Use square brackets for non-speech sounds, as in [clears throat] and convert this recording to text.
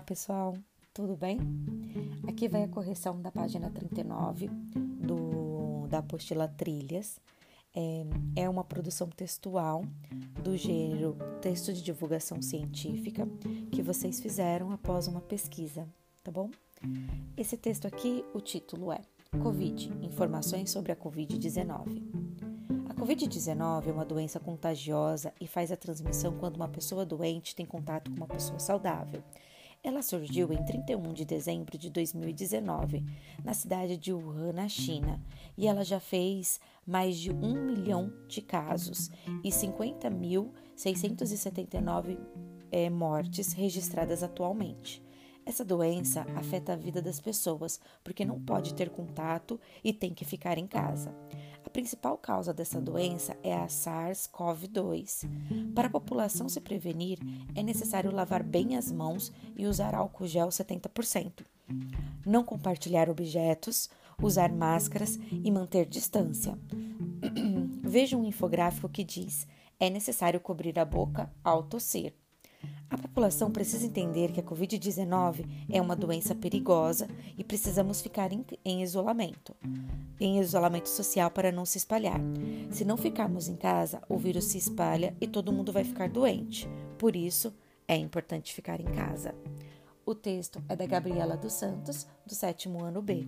pessoal, tudo bem? Aqui vai a correção da página 39 do, da apostila Trilhas. É, é uma produção textual do gênero texto de divulgação científica que vocês fizeram após uma pesquisa, tá bom? Esse texto aqui, o título é Covid Informações sobre a Covid-19. Covid-19 é uma doença contagiosa e faz a transmissão quando uma pessoa doente tem contato com uma pessoa saudável. Ela surgiu em 31 de dezembro de 2019, na cidade de Wuhan, na China, e ela já fez mais de um milhão de casos e 50.679 é, mortes registradas atualmente. Essa doença afeta a vida das pessoas porque não pode ter contato e tem que ficar em casa. Principal causa dessa doença é a SARS-CoV-2. Para a população se prevenir, é necessário lavar bem as mãos e usar álcool gel 70%. Não compartilhar objetos, usar máscaras e manter distância. [clears throat] Veja um infográfico que diz: é necessário cobrir a boca ao tossir. A população precisa entender que a Covid-19 é uma doença perigosa e precisamos ficar em, em, isolamento, em isolamento social para não se espalhar. Se não ficarmos em casa, o vírus se espalha e todo mundo vai ficar doente. Por isso, é importante ficar em casa. O texto é da Gabriela dos Santos, do sétimo ano B.